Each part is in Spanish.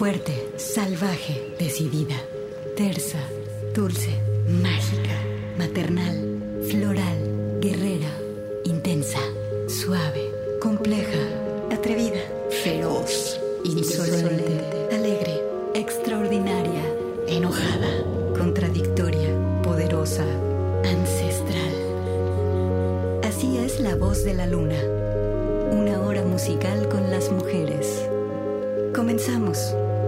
Fuerte, salvaje, decidida. Tersa, dulce, mágica, maternal, floral, guerrera, intensa, suave, compleja, atrevida, feroz, insolente, alegre, extraordinaria, enojada, contradictoria, poderosa, ancestral. Así es la voz de la luna. Comenzamos.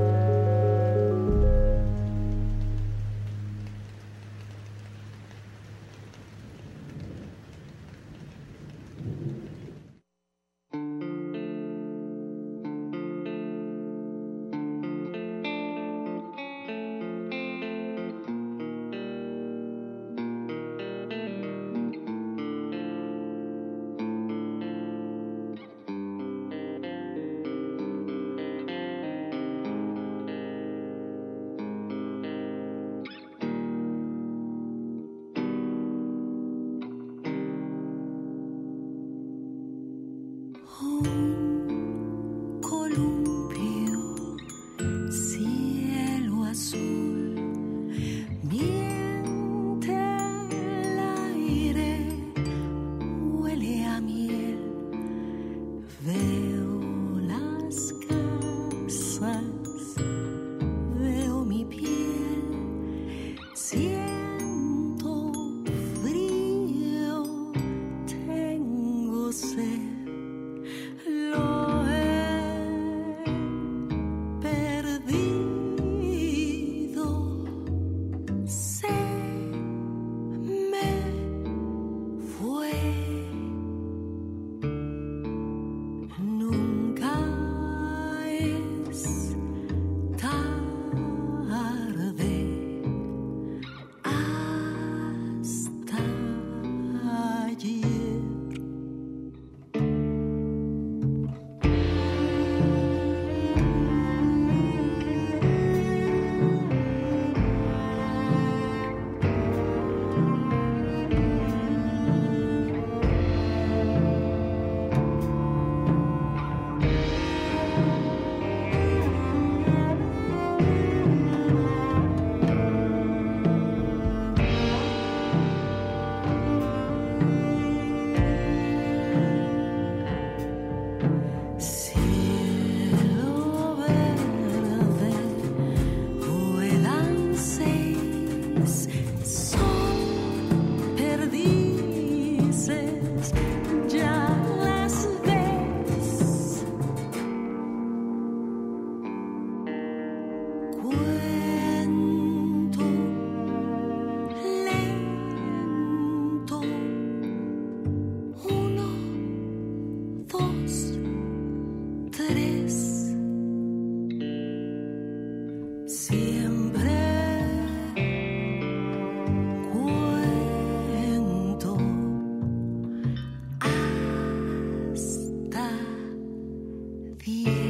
disappear.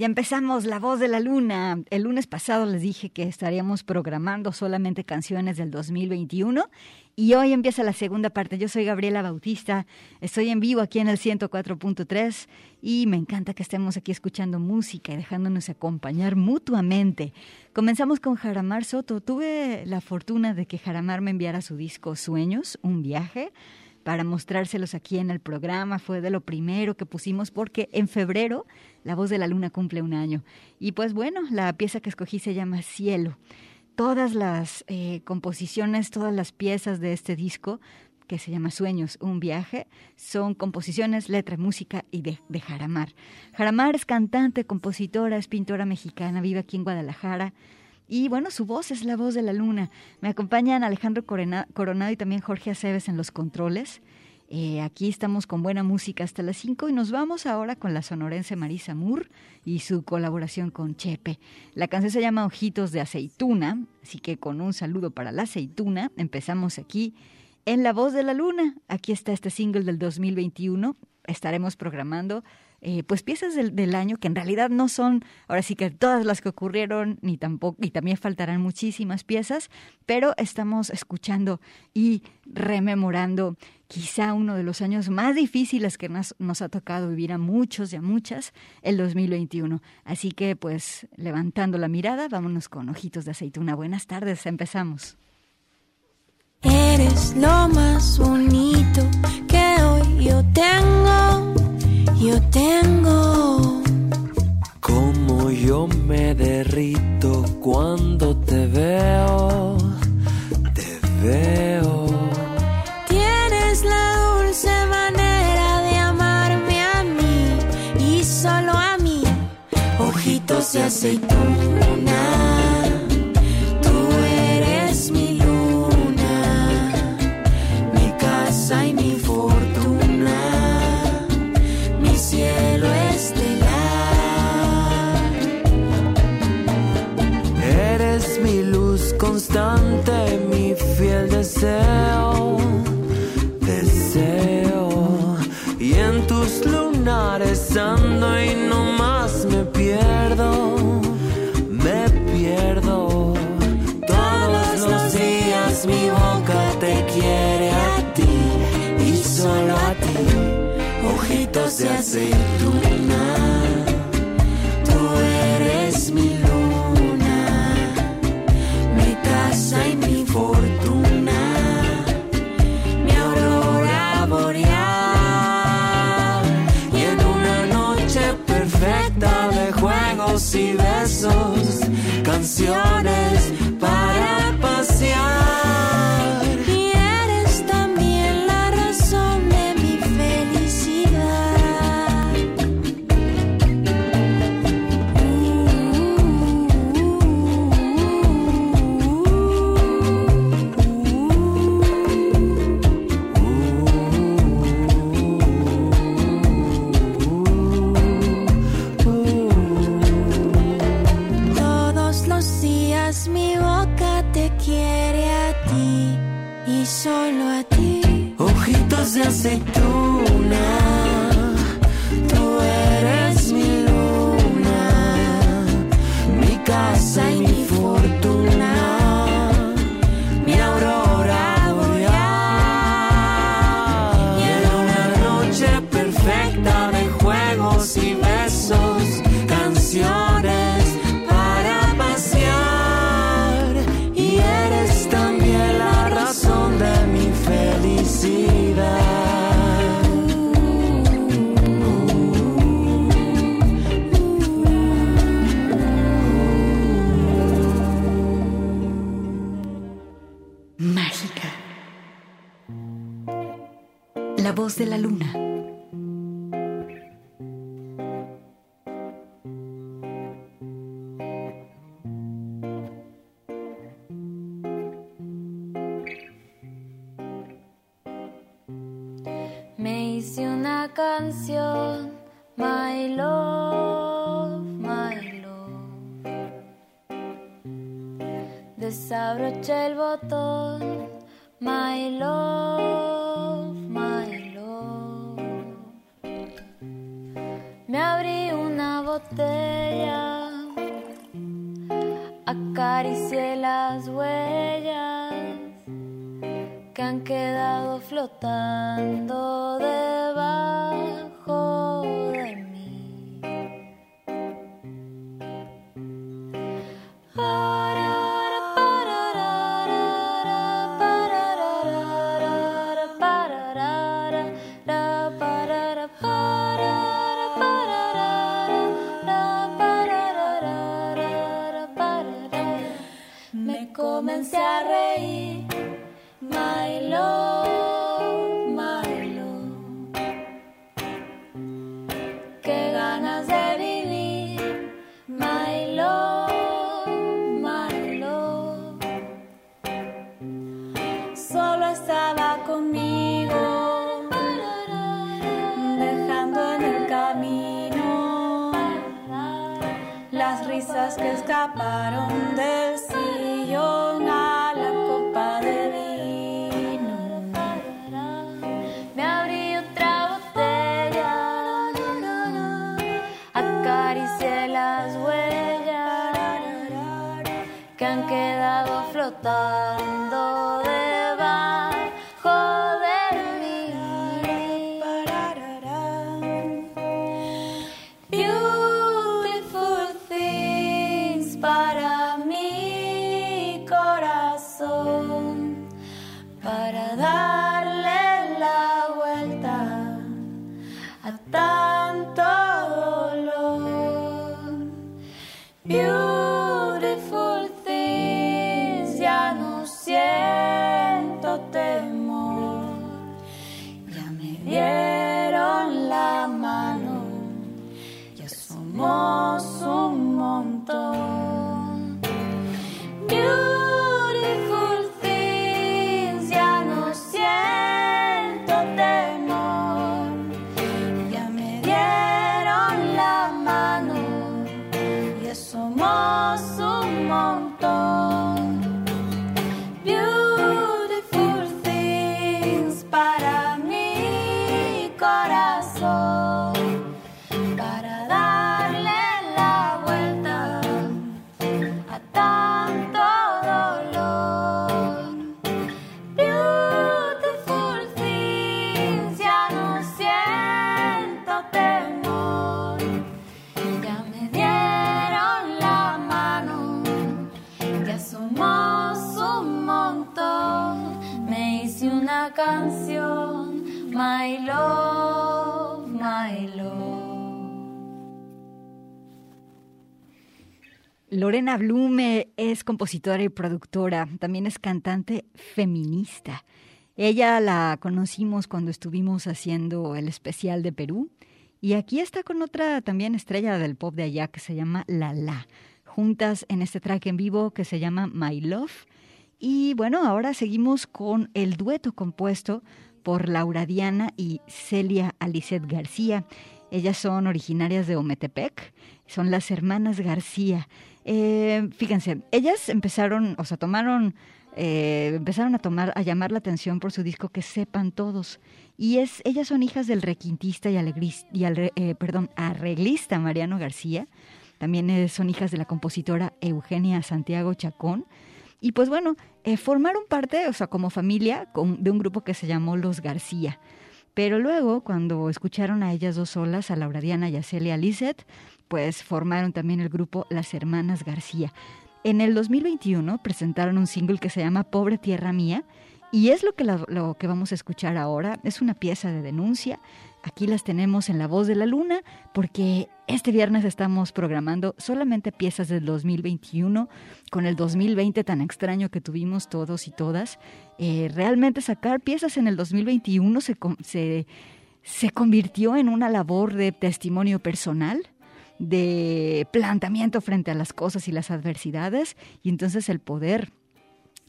Ya empezamos La Voz de la Luna. El lunes pasado les dije que estaríamos programando solamente canciones del 2021 y hoy empieza la segunda parte. Yo soy Gabriela Bautista, estoy en vivo aquí en el 104.3 y me encanta que estemos aquí escuchando música y dejándonos acompañar mutuamente. Comenzamos con Jaramar Soto. Tuve la fortuna de que Jaramar me enviara su disco Sueños, un viaje para mostrárselos aquí en el programa. Fue de lo primero que pusimos porque en febrero La Voz de la Luna cumple un año. Y pues bueno, la pieza que escogí se llama Cielo. Todas las eh, composiciones, todas las piezas de este disco que se llama Sueños, un viaje, son composiciones, letra, música y de, de Jaramar. Jaramar es cantante, compositora, es pintora mexicana, vive aquí en Guadalajara. Y bueno, su voz es la voz de la luna. Me acompañan Alejandro Coronado y también Jorge Aceves en los controles. Eh, aquí estamos con buena música hasta las 5 y nos vamos ahora con la sonorense Marisa Moore y su colaboración con Chepe. La canción se llama Ojitos de Aceituna, así que con un saludo para la aceituna empezamos aquí en La Voz de la Luna. Aquí está este single del 2021. Estaremos programando eh, pues piezas del, año que en realidad no son, ahora sí que todas las que ocurrieron, ni tampoco, y también faltarán muchísimas piezas, pero estamos escuchando y rememorando quizá uno de los años más difíciles que nos, nos ha tocado vivir a muchos y a muchas, el 2021. Así que pues levantando la mirada, vámonos con ojitos de aceituna. Buenas tardes, empezamos. Eres lo más bonito que hoy yo tengo, yo tengo. Como yo me derrito cuando te veo, te veo. Tienes la dulce manera de amarme a mí y solo a mí. Ojitos de aceituna. Mi fiel deseo, deseo. Y en tus lunares ando y no más me pierdo, me pierdo. Todos los días mi boca te quiere a ti y solo a ti. Ojitos de aceituna, canciones canción, My Love, My Love. Desabroché el botón. Que escaparon del canción, My Love, My Love. Lorena Blume es compositora y productora, también es cantante feminista. Ella la conocimos cuando estuvimos haciendo el especial de Perú y aquí está con otra también estrella del pop de allá que se llama La La, juntas en este track en vivo que se llama My Love. Y bueno, ahora seguimos con el dueto compuesto por Laura Diana y Celia Alicet García. Ellas son originarias de Ometepec, son las hermanas García. Eh, fíjense, ellas empezaron, o sea, tomaron, eh, empezaron a tomar, a llamar la atención por su disco Que sepan todos. Y es, ellas son hijas del requintista y, alegris- y al- eh, perdón, arreglista Mariano García. También eh, son hijas de la compositora Eugenia Santiago Chacón. Y pues bueno, eh, formaron parte, o sea, como familia, de un grupo que se llamó Los García. Pero luego, cuando escucharon a ellas dos solas, a Laura Diana y a Celia Lizet, pues formaron también el grupo Las Hermanas García. En el 2021 presentaron un single que se llama Pobre Tierra Mía y es lo que, lo que vamos a escuchar ahora. Es una pieza de denuncia. Aquí las tenemos en La Voz de la Luna porque este viernes estamos programando solamente piezas del 2021 con el 2020 tan extraño que tuvimos todos y todas. Eh, realmente sacar piezas en el 2021 se, se, se convirtió en una labor de testimonio personal de planteamiento frente a las cosas y las adversidades y entonces el poder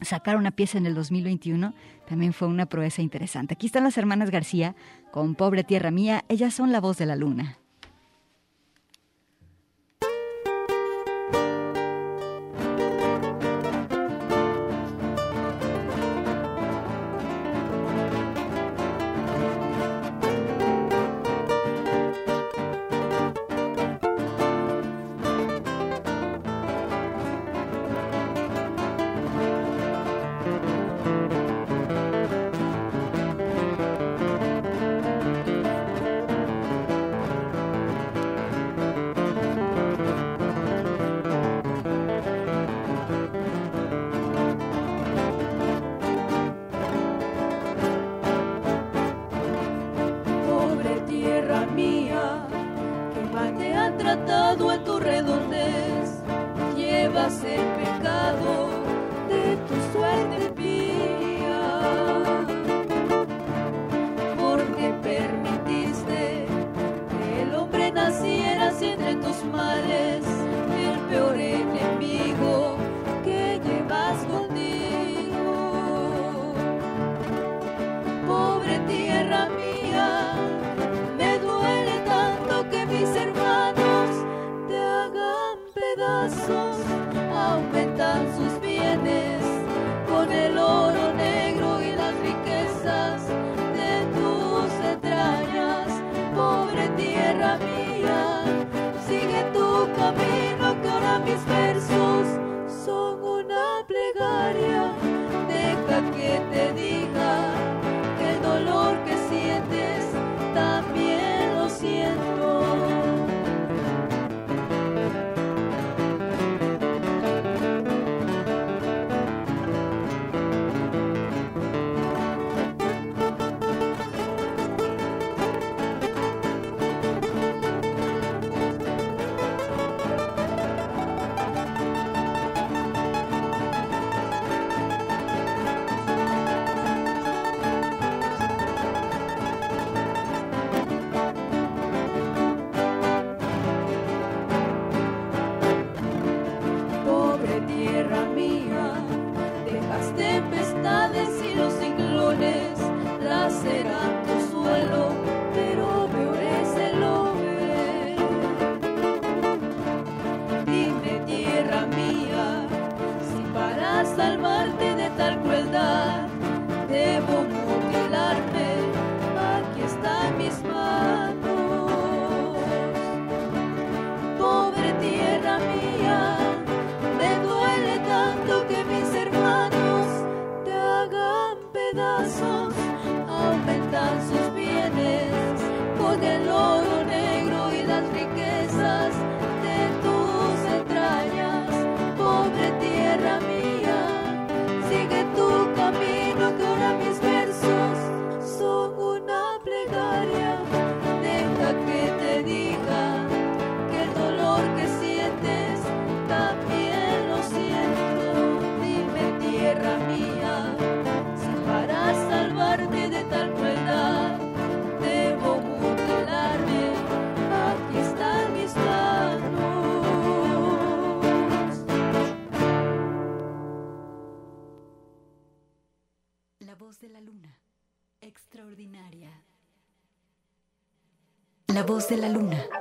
sacar una pieza en el 2021 también fue una proeza interesante. Aquí están las hermanas García con Pobre Tierra Mía, ellas son la voz de la luna. sigue tu camino que ahora mis versos son una plegaria, deja que te diga. de la luna.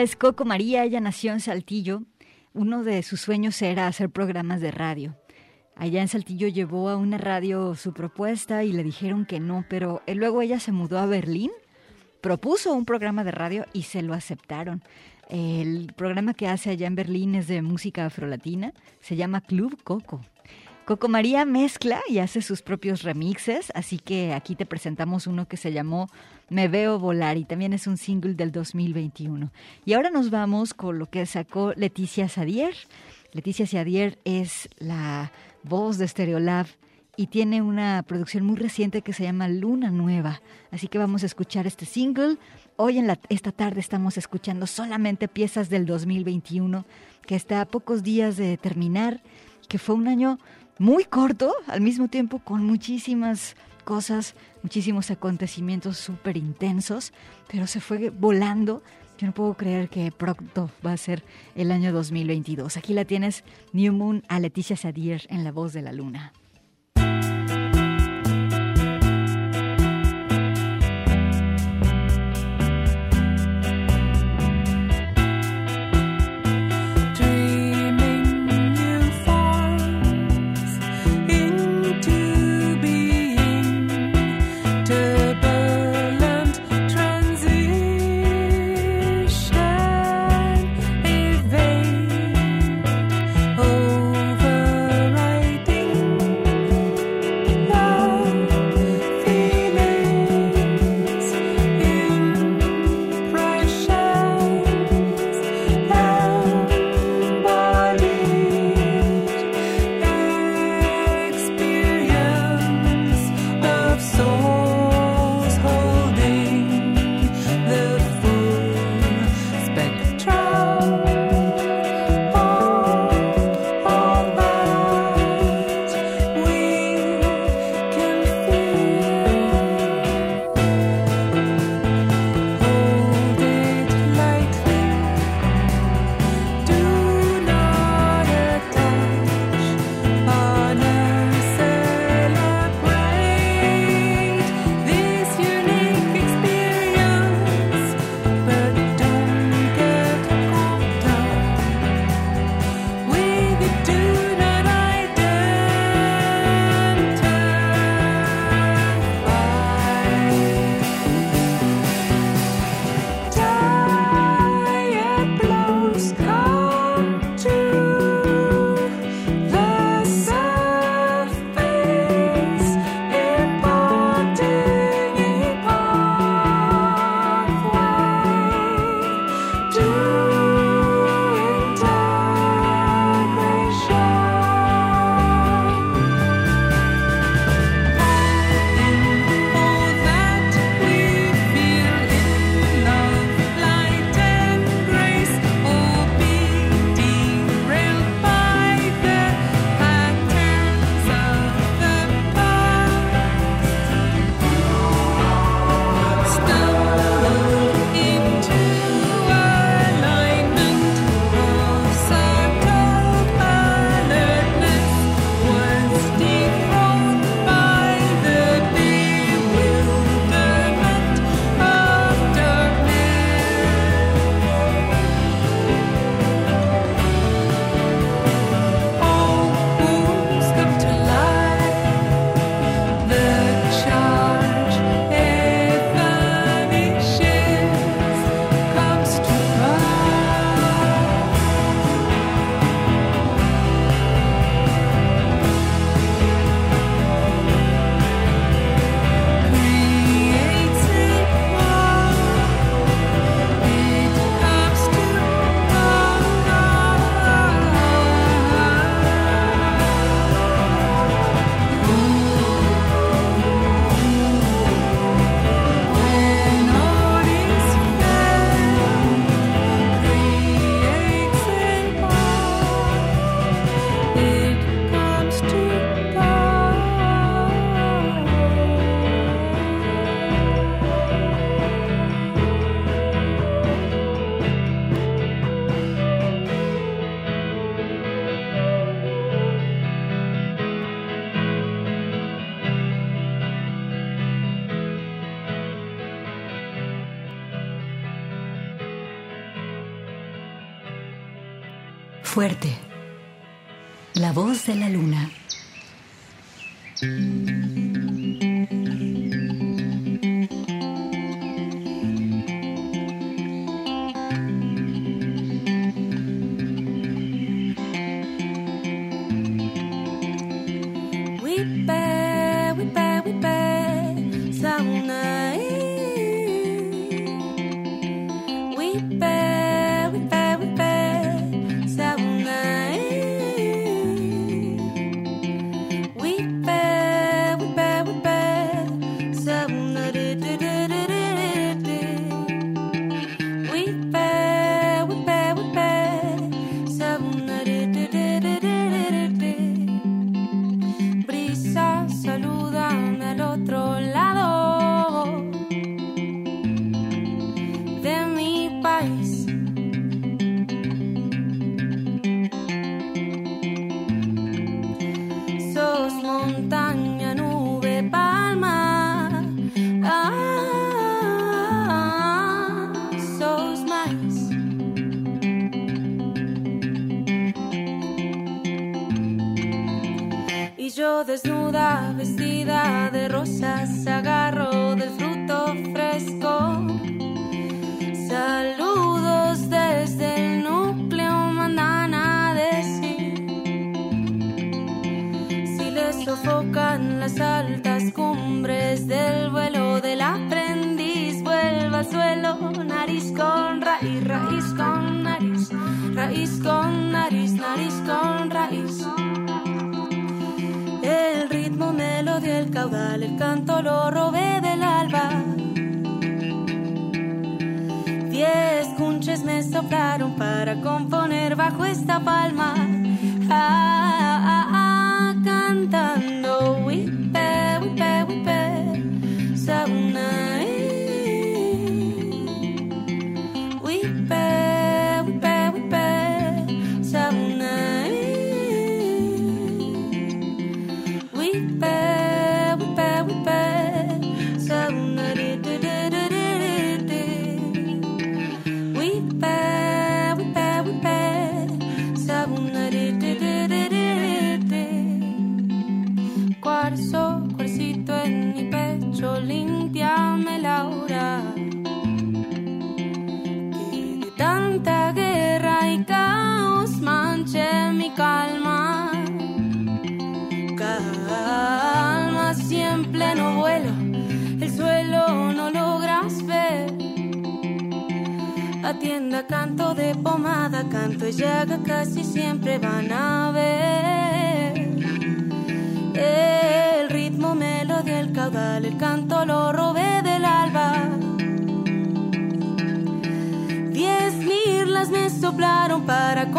Es Coco María, ella nació en Saltillo. Uno de sus sueños era hacer programas de radio. Allá en Saltillo llevó a una radio su propuesta y le dijeron que no, pero eh, luego ella se mudó a Berlín, propuso un programa de radio y se lo aceptaron. El programa que hace allá en Berlín es de música afrolatina, se llama Club Coco. Coco María mezcla y hace sus propios remixes, así que aquí te presentamos uno que se llamó Me Veo Volar y también es un single del 2021. Y ahora nos vamos con lo que sacó Leticia Sadier. Leticia Sadier es la voz de Stereolab y tiene una producción muy reciente que se llama Luna Nueva. Así que vamos a escuchar este single. Hoy en la, esta tarde estamos escuchando solamente piezas del 2021, que está a pocos días de terminar, que fue un año muy corto, al mismo tiempo con muchísimas cosas, muchísimos acontecimientos súper intensos, pero se fue volando. Yo no puedo creer que pronto va a ser el año 2022. Aquí la tienes, New Moon, a Leticia Sadier en La Voz de la Luna. de la luna. Canto de pomada, canto y llaga casi siempre van a ver. El ritmo melodía, el caudal, el canto lo robé del alba. Diez mirlas me soplaron para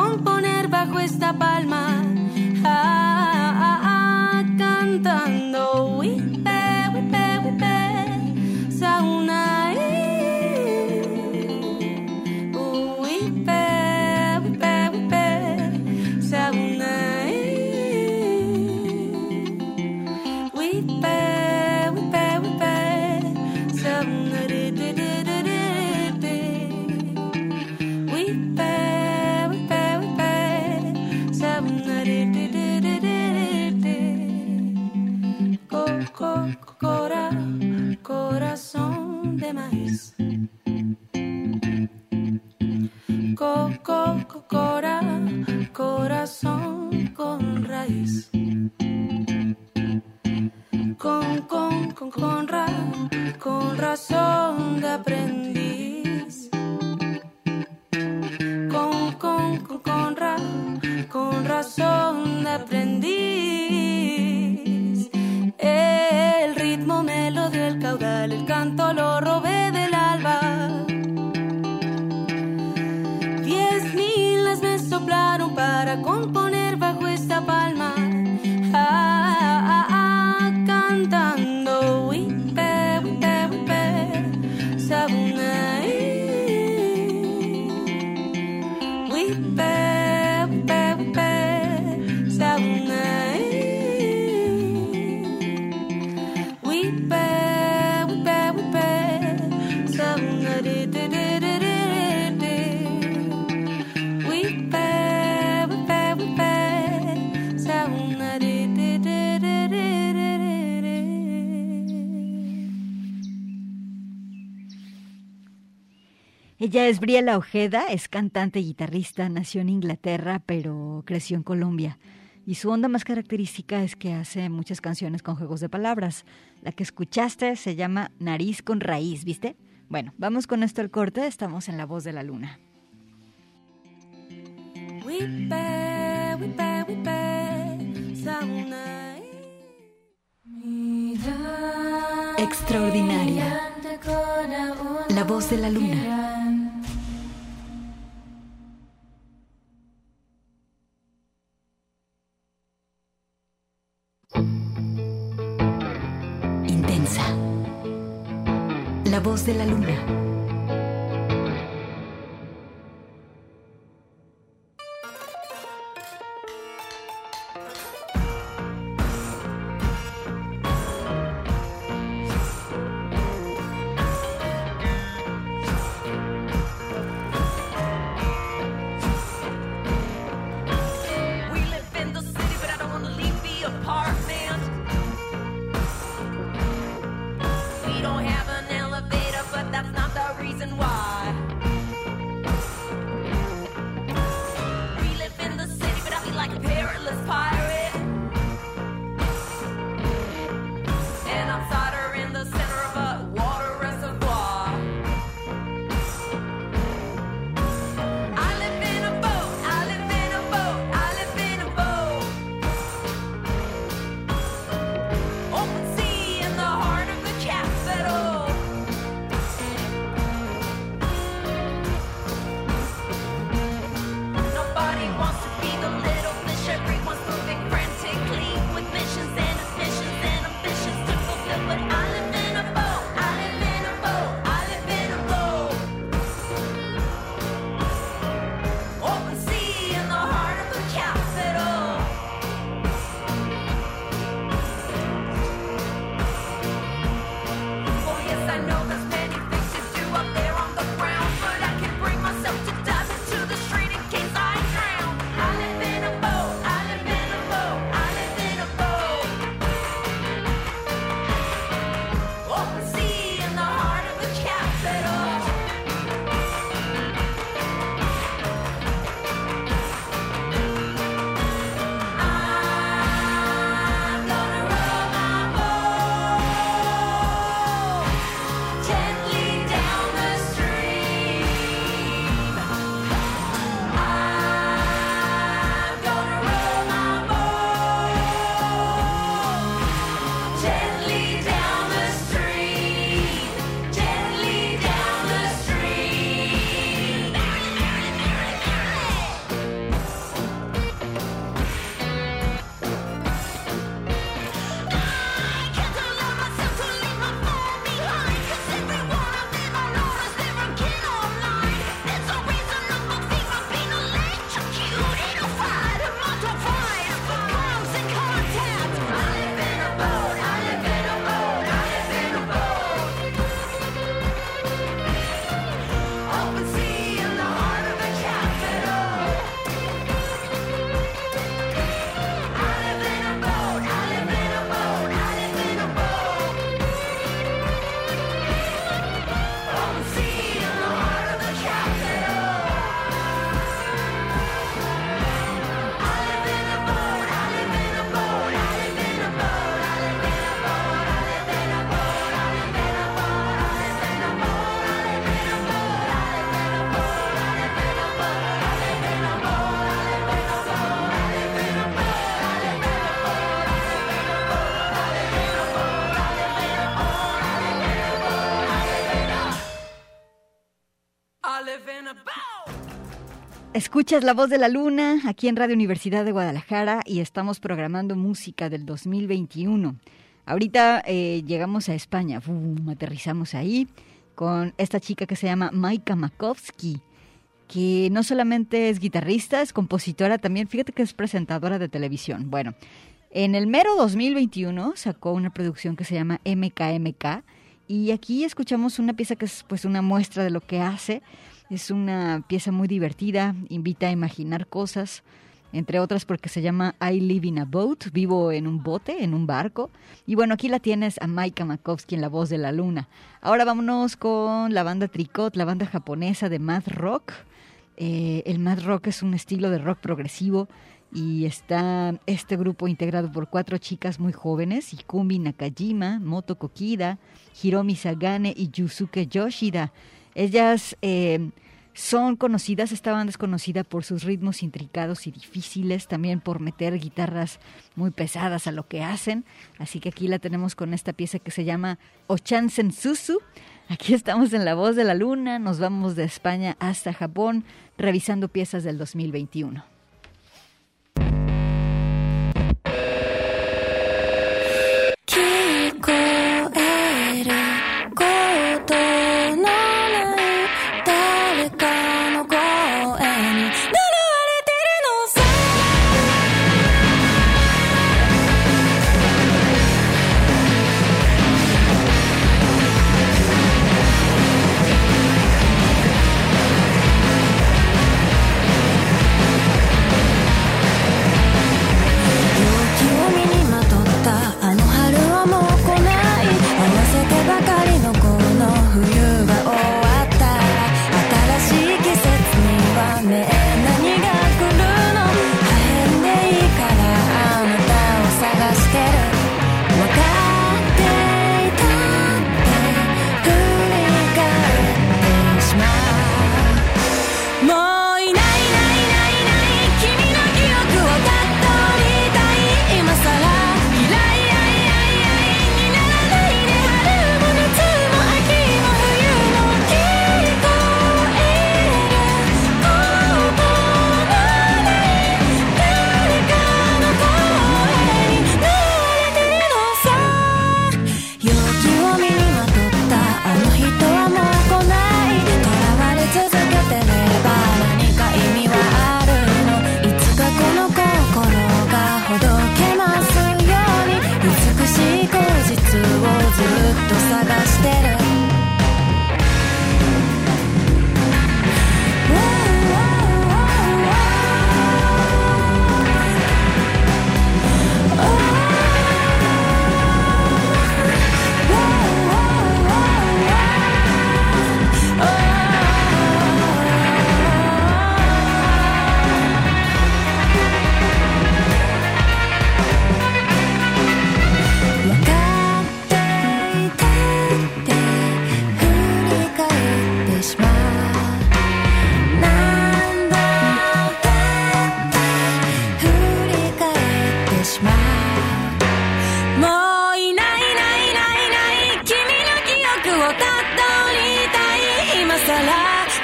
es Briela Ojeda, es cantante y guitarrista, nació en Inglaterra, pero creció en Colombia. Y su onda más característica es que hace muchas canciones con juegos de palabras. La que escuchaste se llama Nariz con Raíz, ¿viste? Bueno, vamos con esto al corte, estamos en La Voz de la Luna. Extraordinaria. La voz de la luna. Voz de la luna. Escuchas La Voz de la Luna aquí en Radio Universidad de Guadalajara y estamos programando música del 2021. Ahorita eh, llegamos a España, aterrizamos ahí con esta chica que se llama Maika Makovsky, que no solamente es guitarrista, es compositora también, fíjate que es presentadora de televisión. Bueno, en el mero 2021 sacó una producción que se llama MKMK y aquí escuchamos una pieza que es pues una muestra de lo que hace es una pieza muy divertida, invita a imaginar cosas, entre otras porque se llama I Live in a Boat, vivo en un bote, en un barco. Y bueno, aquí la tienes a Maika Makovsky en La Voz de la Luna. Ahora vámonos con la banda Tricot, la banda japonesa de Mad Rock. Eh, el Mad Rock es un estilo de rock progresivo y está este grupo integrado por cuatro chicas muy jóvenes, Ikumi Nakajima, Moto Kokida, Hiromi Sagane y Yusuke Yoshida. Ellas eh, son conocidas, esta banda es conocida por sus ritmos intricados y difíciles, también por meter guitarras muy pesadas a lo que hacen. Así que aquí la tenemos con esta pieza que se llama Ochansen Susu. Aquí estamos en La Voz de la Luna, nos vamos de España hasta Japón, revisando piezas del 2021.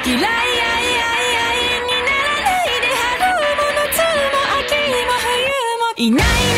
嫌いやいにならないで春も夏も秋も冬もいない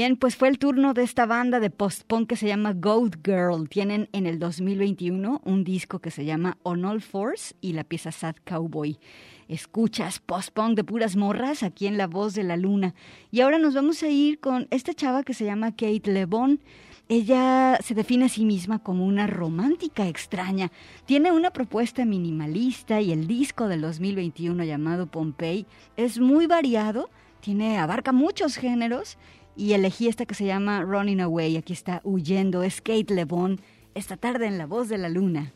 Bien, pues fue el turno de esta banda de post-punk que se llama Goat Girl. Tienen en el 2021 un disco que se llama On All Force y la pieza Sad Cowboy. Escuchas post-punk de puras morras aquí en La Voz de la Luna. Y ahora nos vamos a ir con esta chava que se llama Kate LeBon. Ella se define a sí misma como una romántica extraña. Tiene una propuesta minimalista y el disco del 2021 llamado Pompey es muy variado, tiene abarca muchos géneros y elegí esta que se llama Running Away. Aquí está huyendo, es Kate LeBon esta tarde en La Voz de la Luna.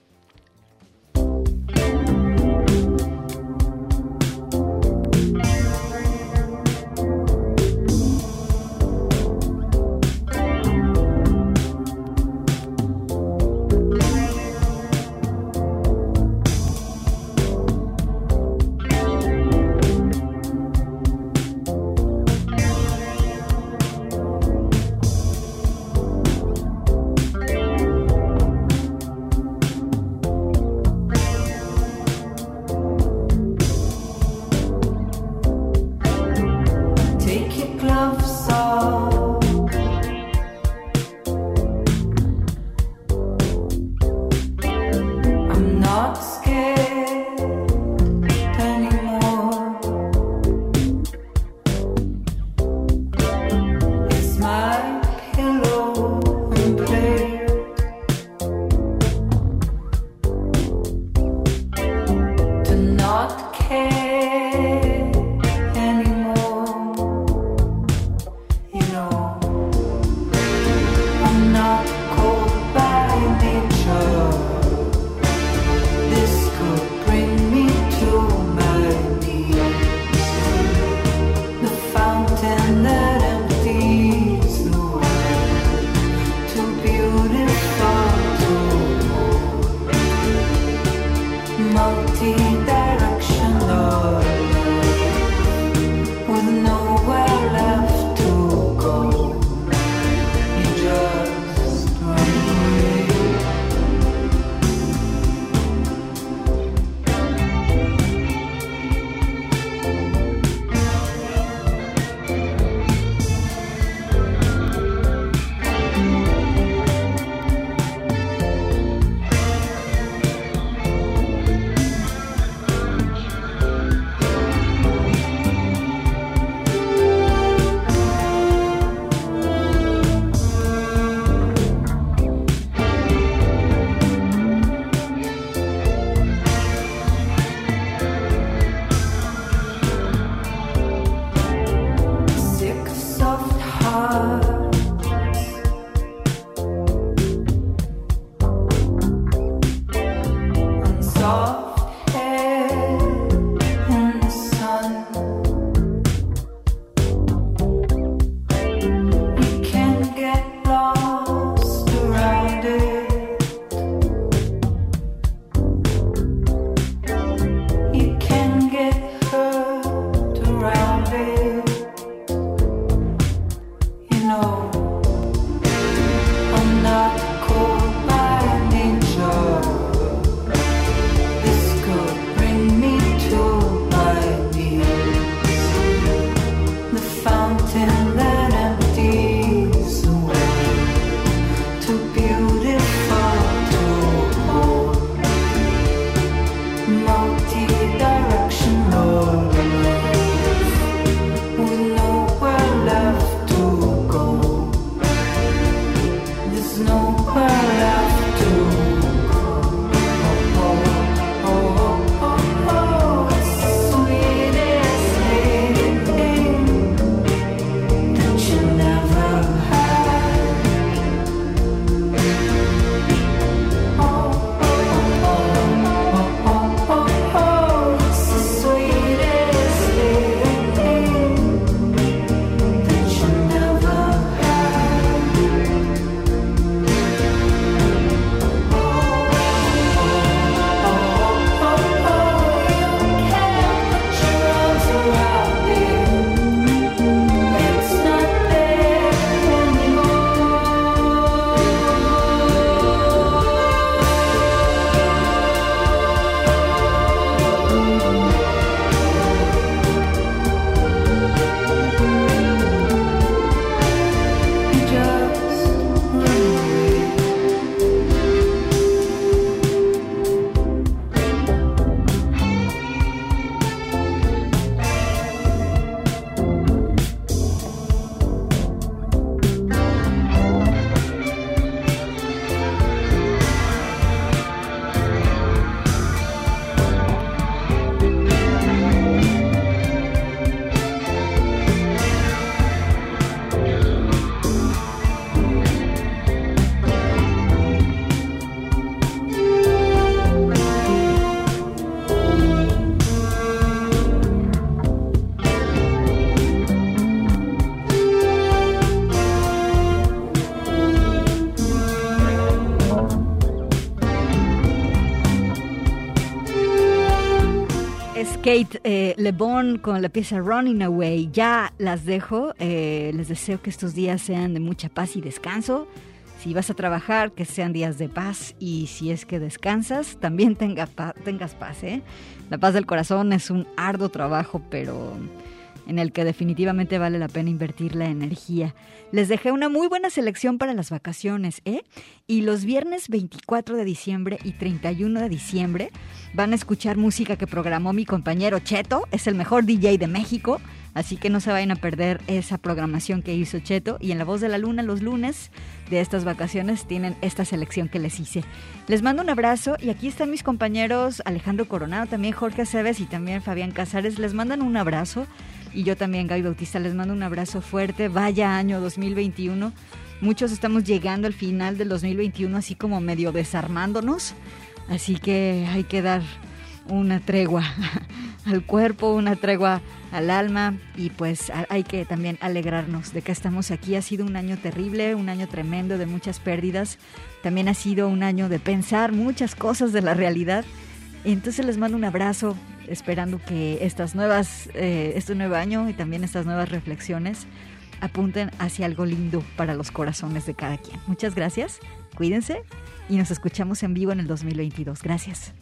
Kate eh, Le Bon con la pieza Running Away. Ya las dejo. Eh, les deseo que estos días sean de mucha paz y descanso. Si vas a trabajar, que sean días de paz. Y si es que descansas, también tenga tengas paz. ¿eh? La paz del corazón es un arduo trabajo, pero en el que definitivamente vale la pena invertir la energía. Les dejé una muy buena selección para las vacaciones, ¿eh? Y los viernes 24 de diciembre y 31 de diciembre van a escuchar música que programó mi compañero Cheto, es el mejor DJ de México. Así que no se vayan a perder esa programación que hizo Cheto. Y en La Voz de la Luna los lunes de estas vacaciones tienen esta selección que les hice. Les mando un abrazo y aquí están mis compañeros Alejandro Coronado, también Jorge Aceves y también Fabián Casares. Les mandan un abrazo y yo también, Gaby Bautista, les mando un abrazo fuerte. Vaya año 2021. Muchos estamos llegando al final del 2021 así como medio desarmándonos. Así que hay que dar una tregua al cuerpo, una tregua al alma y pues hay que también alegrarnos de que estamos aquí. Ha sido un año terrible, un año tremendo de muchas pérdidas. También ha sido un año de pensar muchas cosas de la realidad. Entonces les mando un abrazo, esperando que estas nuevas, eh, este nuevo año y también estas nuevas reflexiones apunten hacia algo lindo para los corazones de cada quien. Muchas gracias, cuídense y nos escuchamos en vivo en el 2022. Gracias.